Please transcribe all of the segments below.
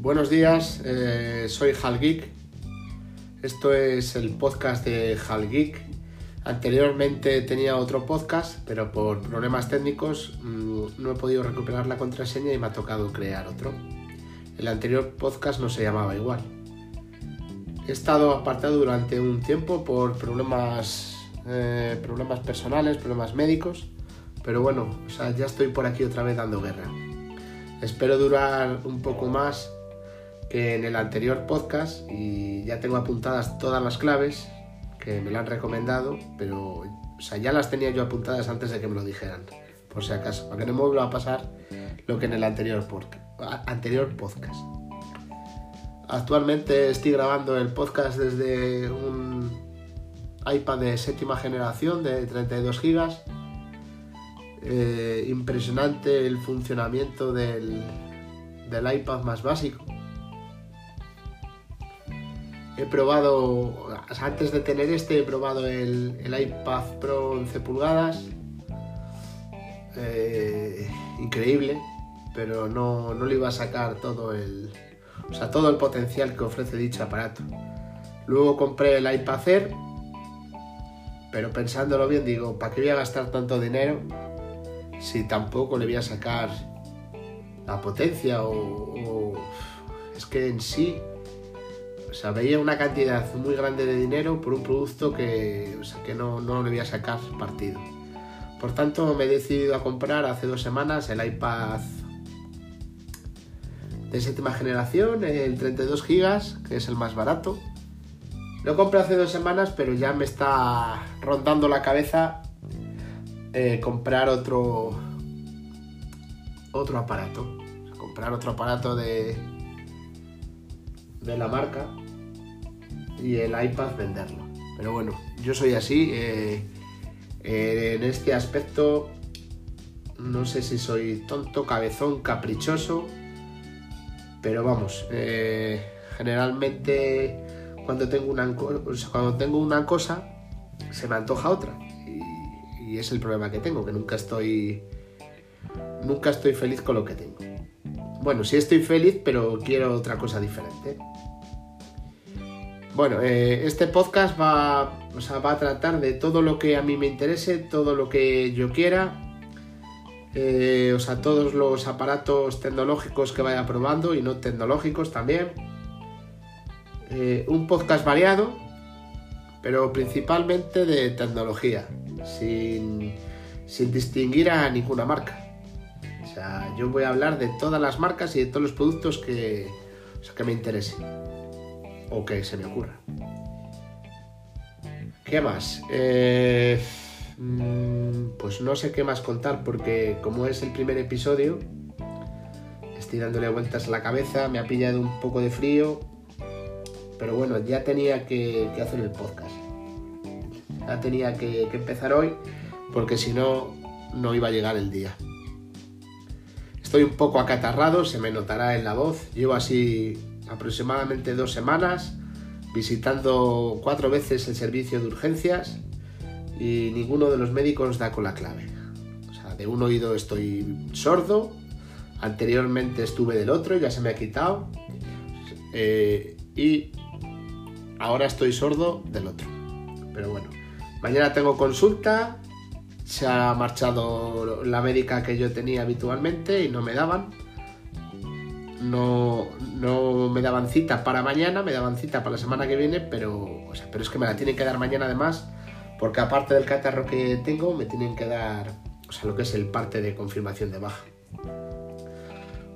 Buenos días, eh, soy Hal Geek. Esto es el podcast de Hal Geek. Anteriormente tenía otro podcast, pero por problemas técnicos mm, no he podido recuperar la contraseña y me ha tocado crear otro. El anterior podcast no se llamaba igual. He estado apartado durante un tiempo por problemas, eh, problemas personales, problemas médicos, pero bueno, ya estoy por aquí otra vez dando guerra. Espero durar un poco más en el anterior podcast y ya tengo apuntadas todas las claves que me lo han recomendado, pero ya las tenía yo apuntadas antes de que me lo dijeran, por si acaso, para que no me vuelva a pasar lo que en el anterior, anterior podcast. Actualmente estoy grabando el podcast desde un iPad de séptima generación de 32 GB eh, impresionante el funcionamiento del, iPad más básico. He probado, antes de tener este, he probado el, iPad Pro 11 pulgadas. Eh, increíble, pero no, no le iba a sacar todo el, o sea, todo el potencial que ofrece dicho aparato. Luego compré el iPad Air, pero pensándolo bien digo, ¿para qué voy a gastar tanto dinero si tampoco le voy a sacar la potencia o, es que en sí o sea, veía una cantidad muy grande de dinero por un producto que, que no, no, le voy a sacar partido. Por tanto, me he decidido a comprar hace dos semanas el iPad de séptima generación, el 32 GB, que es el más barato. Lo compré hace dos semanas, pero ya me está rondando la cabeza eh, comprar otro otro aparato comprar otro aparato de de la marca y el iPad venderlo pero bueno yo soy así eh, eh, en este aspecto no sé si soy tonto cabezón caprichoso pero vamos generalmente cuando tengo una cuando tengo una cosa se me antoja otra y es el problema que tengo, que nunca estoy nunca estoy feliz con lo que tengo. Bueno, sí estoy feliz, pero quiero otra cosa diferente. Bueno, eh, este podcast va, va a tratar de todo lo que a mí me interese, todo lo que yo quiera, eh, o sea, todos los aparatos tecnológicos que vaya probando y no tecnológicos también. Eh, un podcast variado, pero principalmente de tecnología sin, distinguir a ninguna marca. Yo voy a hablar de todas las marcas y de todos los productos que, me interesen o que se me ocurra. ¿Qué más? Eh, mm, pues no sé qué más contar porque como es el primer episodio, estoy dándole vueltas a la cabeza, me ha pillado un poco de frío, pero bueno, ya tenía que hacer el podcast tenía que, empezar hoy porque si no, no iba a llegar el día. Estoy un poco acatarrado, se me notará en la voz. Llevo así aproximadamente dos semanas visitando cuatro veces el servicio de urgencias y ninguno de los médicos da con la clave. O sea, de un oído estoy sordo, anteriormente estuve del otro, ya se me ha quitado eh, y ahora estoy sordo del otro. Pero bueno, Mañana tengo consulta. Se ha marchado la médica que yo tenía habitualmente y no me daban. No, no me daban cita para mañana, me daban cita para la semana que viene, pero, pero es que me la tienen que dar mañana además, porque aparte del catarro que tengo, me tienen que dar o sea, lo que es el parte de confirmación de baja.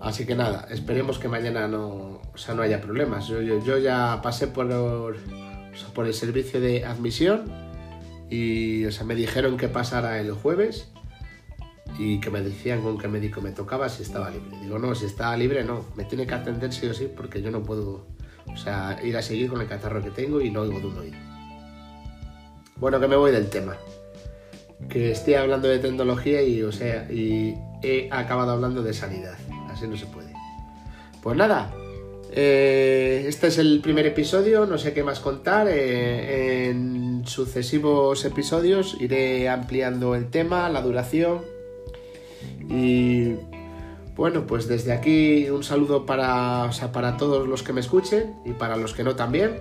Así que nada, esperemos que mañana no, o sea, no haya problemas. Yo, yo, ya pasé por, por el servicio de admisión y o sea, me dijeron que pasara el jueves y que me decían con qué médico me tocaba si estaba libre. Digo, no, si estaba libre no, me tiene que atender sí o sí porque yo no puedo o sea, ir a seguir con el catarro que tengo y no oigo de un. Bueno, que me voy del tema. Que estoy hablando de tecnología y, o sea, y he acabado hablando de sanidad. Así no se puede. Pues nada, eh, este es el primer episodio, no sé qué más contar. Eh, sucesivos episodios iré ampliando el tema, la duración y Bueno, pues desde aquí un saludo para, para todos los que me escuchen y para los que no también.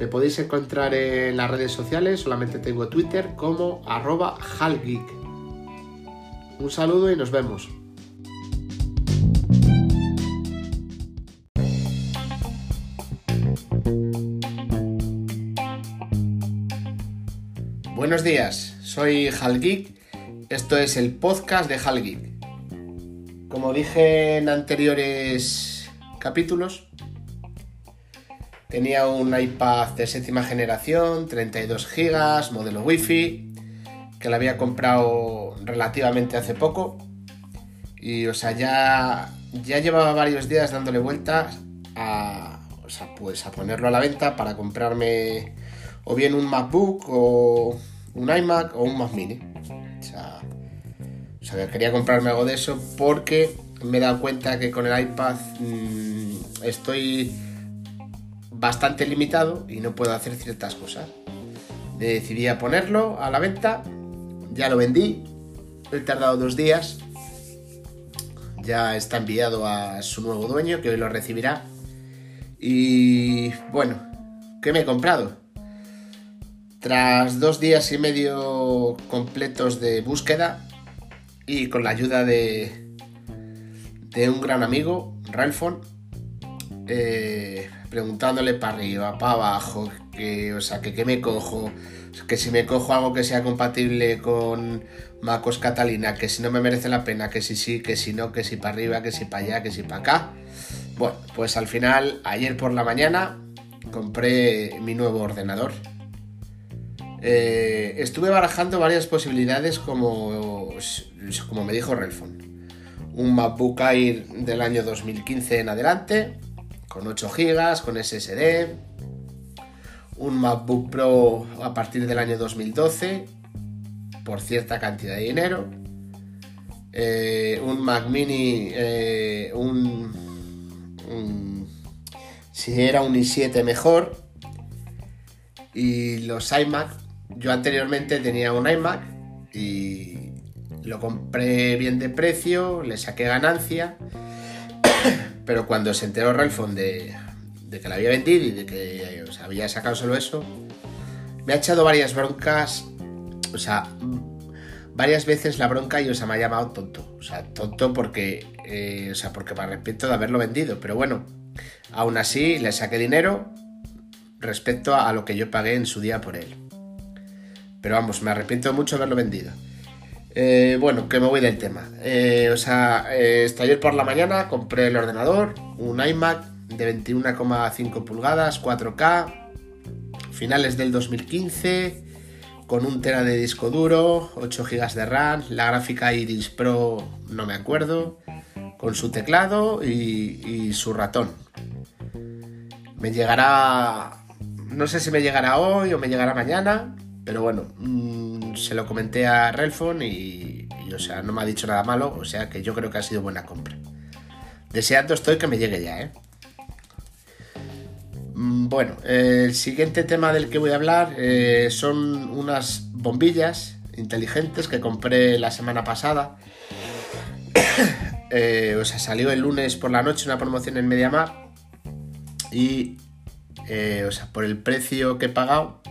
Me podéis encontrar en las redes sociales, solamente tengo Twitter como arroba halgeek. Un saludo y nos vemos. Buenos días, soy Halgeek. Esto es el podcast de Halgeek. Como dije en anteriores capítulos, tenía un iPad de séptima generación, 32 GB, modelo Wi-Fi, que lo había comprado relativamente hace poco. Y, o sea, ya, ya llevaba varios días dándole vueltas a, o sea, pues a ponerlo a la venta para comprarme o bien un MacBook o un iMac o un Mac Mini. O sea, o sea, quería comprarme algo de eso porque me he dado cuenta que con el iPad mmm, estoy bastante limitado y no puedo hacer ciertas cosas. Decidí a ponerlo a la venta, ya lo vendí, he tardado dos días, ya está enviado a su nuevo dueño que hoy lo recibirá. Y bueno, ¿qué me he comprado? Tras dos días y medio completos de búsqueda y con la ayuda de, un gran amigo, Ralphon, eh, preguntándole para arriba, para abajo, que, o sea, que qué me cojo, que si me cojo algo que sea compatible con MacOS Catalina, que si no me merece la pena, que si sí, que si no, que si para arriba, que si para allá, que si para acá. Bueno, pues al final, ayer por la mañana, compré mi nuevo ordenador. Eh, estuve barajando varias posibilidades como, como me dijo Relfon. Un MacBook Air del año 2015 en adelante, con 8 GB, con SSD. Un MacBook Pro a partir del año 2012 por cierta cantidad de dinero. Eh, un Mac Mini, eh, un, un, si era un i7 mejor. Y los iMac, yo anteriormente tenía un iMac y lo compré bien de precio, le saqué ganancia, pero cuando se enteró Ralphon de, que la había vendido y de que o sea, había sacado solo eso, me ha echado varias broncas o sea, varias veces la bronca y o sea, me ha llamado tonto. O sea, tonto porque, eh, o sea, porque me arrepiento de haberlo vendido. Pero bueno, aún así le saqué dinero respecto a lo que yo pagué en su día por él. Pero vamos, me arrepiento mucho de haberlo vendido. Eh, bueno, que me voy del tema. Eh, o sea, eh, ayer por la mañana compré el ordenador, un iMac de 21,5 pulgadas, 4K, finales del 2015 con un tera de disco duro, 8 GB de RAM, la gráfica Iris Pro no me acuerdo, con su teclado y, y, su ratón. Me llegará, no sé si me llegará hoy o me llegará mañana, pero bueno, mmm, se lo comenté a Relfon y, y, o sea, no me ha dicho nada malo, o sea que yo creo que ha sido buena compra. Deseando estoy que me llegue ya, ¿eh? Bueno, el siguiente tema del que voy a hablar eh, son unas bombillas inteligentes que compré la semana pasada. eh, o sea, salió el lunes por la noche una promoción en Mediamar y, eh, o sea, por el precio que he pagado,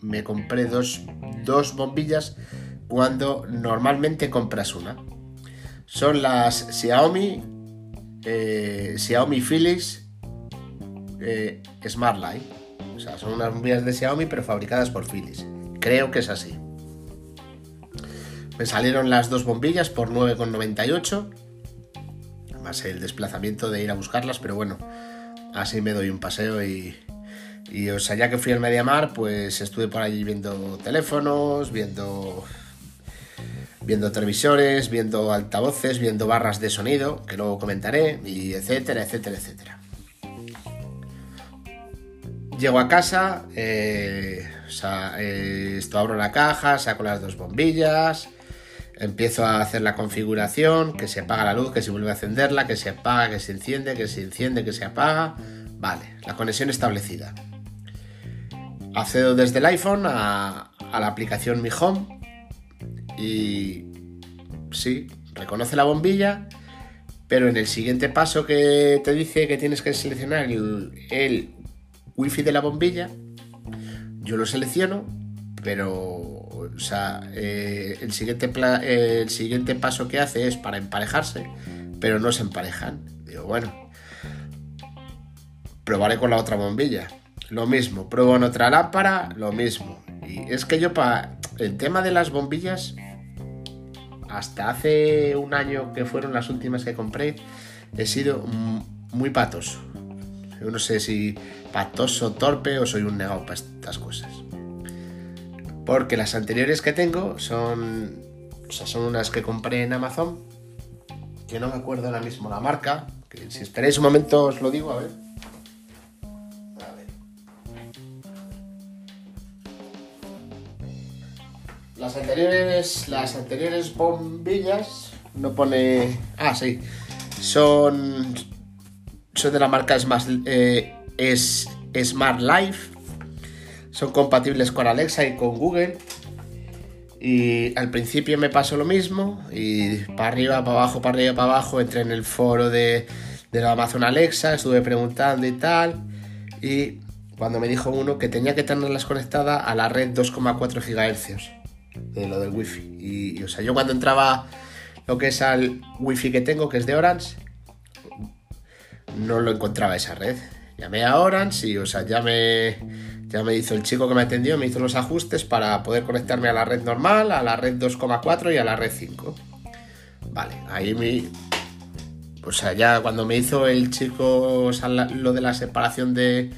me compré dos, dos bombillas cuando normalmente compras una. Son las Xiaomi, eh, Xiaomi Philips eh, Smart Light. O sea, son unas bombillas de Xiaomi pero fabricadas por Philips. Creo que es así. Me salieron las dos bombillas por 9,98. Más el desplazamiento de ir a buscarlas, pero bueno, así me doy un paseo y, y o sea, ya que fui al Mediamar, pues estuve por allí viendo teléfonos, viendo viendo televisores, viendo altavoces, viendo barras de sonido, que luego comentaré, y etcétera, etcétera, etcétera. Llego a casa, eh, eh, esto abro la caja, saco las dos bombillas, empiezo a hacer la configuración, que se apaga la luz, que se vuelve a encenderla, que se apaga, que se enciende, que se enciende, que se apaga. Vale, la conexión establecida. Accedo desde el iPhone a, la aplicación Mi Home y sí, reconoce la bombilla Pero en el siguiente paso que te dice que tienes que seleccionar el, el wifi de la bombilla, yo lo selecciono, pero eh, el, siguiente el siguiente paso que hace es para emparejarse, pero no se emparejan. Digo, bueno, probaré con la otra bombilla. Lo mismo, pruebo en otra lámpara, lo mismo. Y es que yo para el tema de las bombillas, hasta hace un año que fueron las últimas que compré, he sido muy patoso. Yo no sé si patoso, torpe o soy un negado para estas cosas. Porque las anteriores que tengo son, o sea, son unas que compré en Amazon, que no me acuerdo ahora mismo la marca, que si esperáis un momento os lo digo, a ver. Las anteriores, las anteriores bombillas no pone, ah sí, son son de la marca Smart, eh, es Smart Life. Son compatibles con Alexa y con Google. Y al principio me pasó lo mismo. Y para arriba, para abajo, para arriba, para abajo. Entré en el foro de, de la Amazon Alexa. Estuve preguntando y tal. Y cuando me dijo uno que tenía que tenerlas conectadas a la red 2,4 GHz de lo del wifi. Y, o sea, yo cuando entraba lo que es al wifi que tengo, que es de Orange, no lo encontraba esa red. Llamé a Orange y, o sea, ya me, ya me hizo el chico que me atendió, me hizo los ajustes para poder conectarme a la red normal, a la red 2,4 y a la red 5. Vale, ahí me... O sea, ya cuando me hizo el chico lo de la separación de,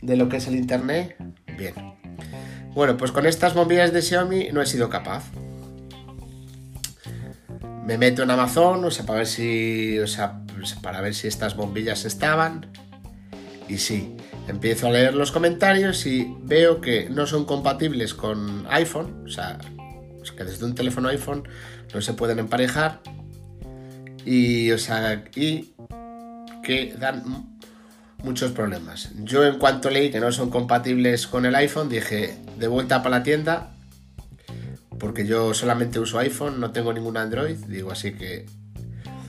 de lo que es el internet, bien. Bueno, pues con estas bombillas de Xiaomi no he sido capaz me meto en Amazon, o sea, para ver si, o sea, para ver si estas bombillas estaban. Y sí, empiezo a leer los comentarios y veo que no son compatibles con iPhone, o sea, que desde un teléfono iPhone no se pueden emparejar. Y, o sea, y que dan muchos problemas. Yo en cuanto leí que no son compatibles con el iPhone, dije, de vuelta para la tienda, porque yo solamente uso iPhone, no tengo ningún Android, digo así que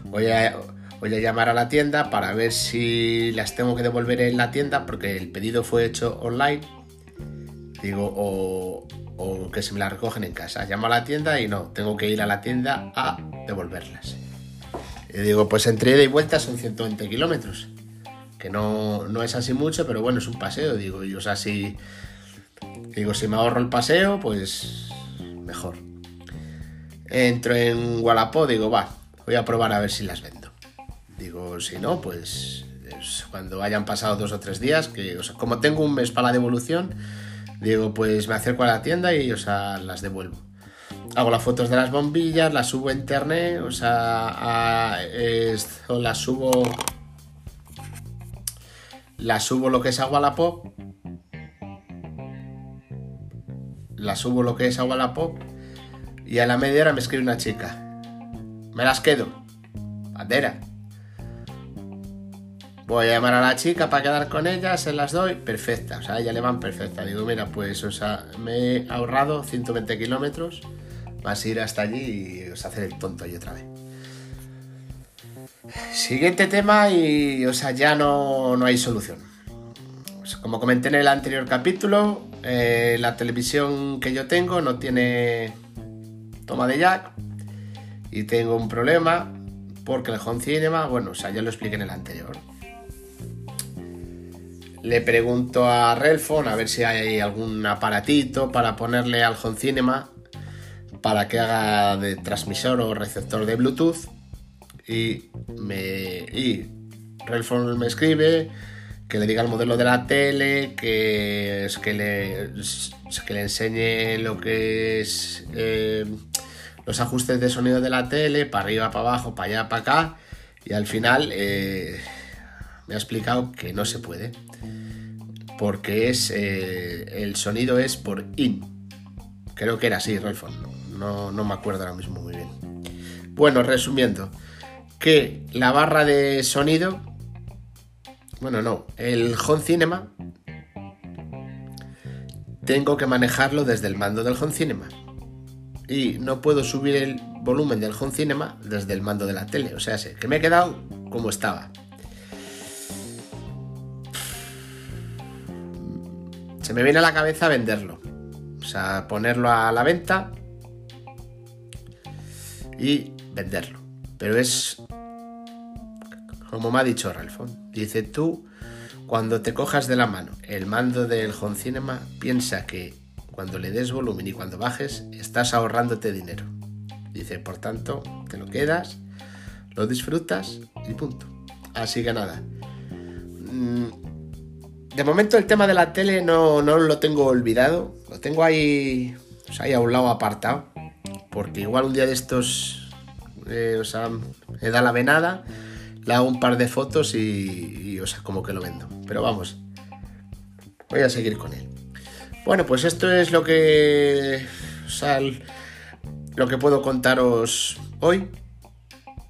voy a, voy a llamar a la tienda para ver si las tengo que devolver en la tienda porque el pedido fue hecho online, digo, o, o que se me las recogen en casa. Llamo a la tienda y no, tengo que ir a la tienda a devolverlas. Y digo, pues entre ida y vuelta son 120 kilómetros, que no, no es así mucho, pero bueno, es un paseo, digo, y o sea, si, digo, si me ahorro el paseo, pues mejor. Entro en Wallapop, digo, va, voy a probar a ver si las vendo. Digo, si no, pues cuando hayan pasado dos o tres días, que o sea, como tengo un mes para la devolución, digo, pues me acerco a la tienda y o sea, las devuelvo. Hago las fotos de las bombillas, las subo a internet, o sea, las subo. Las subo lo que es a Wallapop la subo lo que es a Wallapop y a la media hora me escribe una chica. Me las quedo. Bandera. Voy a llamar a la chica para quedar con ella, se las doy, perfecta, o sea, ella le van perfecta. Digo, mira, pues, o me he ahorrado 120 kilómetros, vas a ir hasta allí y os hacer el tonto ahí otra vez. Siguiente tema y, o sea, ya no, no hay solución. como comenté en el anterior capítulo, eh, la televisión que yo tengo no tiene toma de jack y tengo un problema porque el home cinema, bueno, o sea, ya lo expliqué en el anterior. Le pregunto a Relfon a ver si hay algún aparatito para ponerle al home cinema para que haga de transmisor o receptor de Bluetooth y me y me escribe que le diga el modelo de la tele, que, es que, le, que le enseñe lo que es eh, los ajustes de sonido de la tele, para arriba, para abajo, para allá, para acá. Y al final eh, me ha explicado que no se puede. Porque es eh, el sonido es por in. Creo que era así, Rolfon. No, no me acuerdo ahora mismo muy bien. Bueno, resumiendo, que la barra de sonido bueno, no. El Home Cinema tengo que manejarlo desde el mando del Home Cinema. Y no puedo subir el volumen del home cinema desde el mando de la tele. O sea, que me he quedado como estaba. Se me viene a la cabeza venderlo. O sea, ponerlo a la venta y venderlo. Pero es como me ha dicho Ralfon. Dice tú, cuando te cojas de la mano el mando del home cinema, piensa que cuando le des volumen y cuando bajes, estás ahorrándote dinero. Dice, por tanto, te lo quedas, lo disfrutas y punto. Así que nada. Mm, de momento el tema de la tele no, lo tengo olvidado. Lo tengo ahí, ahí a un lado apartado. Porque igual un día de estos, eh, o la venada, le hago un par de fotos y, y, o como que lo vendo. Pero vamos, voy a seguir con él. Bueno, pues esto es lo que. lo que puedo contaros hoy.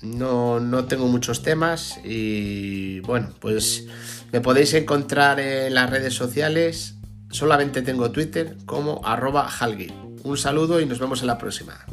No, no tengo muchos temas y bueno, pues me podéis encontrar en las redes sociales. Solamente tengo Twitter como arroba Un saludo y nos vemos en la próxima.